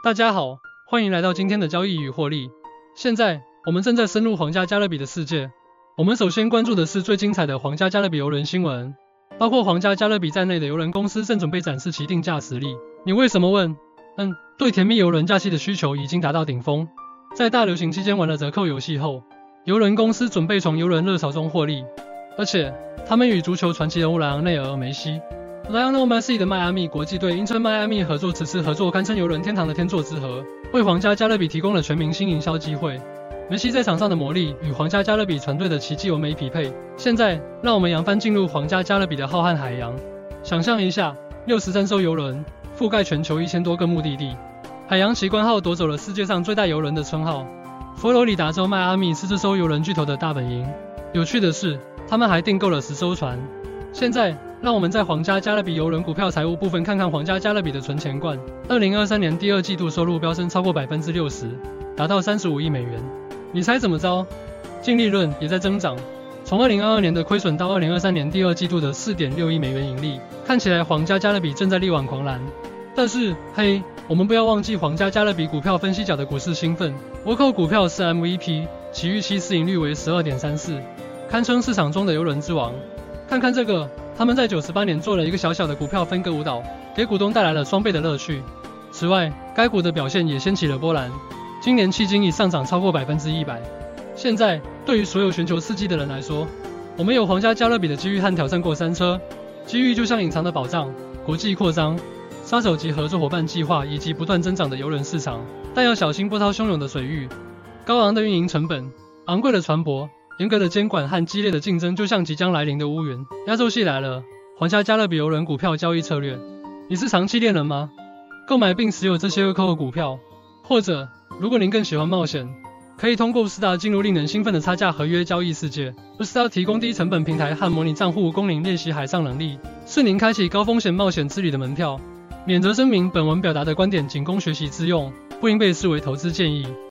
大家好，欢迎来到今天的交易与获利。现在我们正在深入皇家加勒比的世界。我们首先关注的是最精彩的皇家加勒比游轮新闻，包括皇家加勒比在内的游轮公司正准备展示其定价实力。你为什么问？嗯，对甜蜜游轮假期的需求已经达到顶峰。在大流行期间玩了折扣游戏后，游轮公司准备从游轮热潮中获利，而且他们与足球传奇人物莱昂内尔·梅西。Lionel Messi 的迈阿密国际队因称迈阿密合作，此次合作堪称游轮天堂的天作之合，为皇家加勒比提供了全明星营销机会。梅西在场上的魔力与皇家加勒比船队的奇迹完美匹配。现在，让我们扬帆进入皇家加勒比的浩瀚海洋。想象一下，六十三艘游轮覆盖全球一千多个目的地，海洋奇观号夺走了世界上最大游轮的称号。佛罗里达州迈阿密是这艘游轮巨头的大本营。有趣的是，他们还订购了十艘船。现在。让我们在皇家加勒比邮轮股票财务部分看看皇家加勒比的存钱罐。二零二三年第二季度收入飙升超过百分之六十，达到三十五亿美元。你猜怎么着？净利润也在增长，从二零二二年的亏损到二零二三年第二季度的四点六亿美元盈利，看起来皇家加勒比正在力挽狂澜。但是，嘿，我们不要忘记皇家加勒比股票分析角的股市兴奋。倭寇股票是 MVP，其预期市盈率为十二点三四，堪称市场中的游轮之王。看看这个。他们在九十八年做了一个小小的股票分割舞蹈，给股东带来了双倍的乐趣。此外，该股的表现也掀起了波澜，今年迄今已上涨超过百分之一百。现在，对于所有寻求刺激的人来说，我们有皇家加勒比的机遇和挑战过山车。机遇就像隐藏的宝藏，国际扩张、杀手级合作伙伴计划以及不断增长的游轮市场，但要小心波涛汹涌的水域、高昂的运营成本、昂贵的船舶。严格的监管和激烈的竞争，就像即将来临的乌云。压轴戏来了，皇家加勒比邮轮股票交易策略。你是长期猎人吗？购买并持有这些扣的股票，或者如果您更喜欢冒险，可以通过斯达进入令人兴奋的差价合约交易世界。斯达提供低成本平台和模拟账户，供您练习海上能力，是您开启高风险冒险之旅的门票。免责声明：本文表达的观点仅供学习之用，不应被视为投资建议。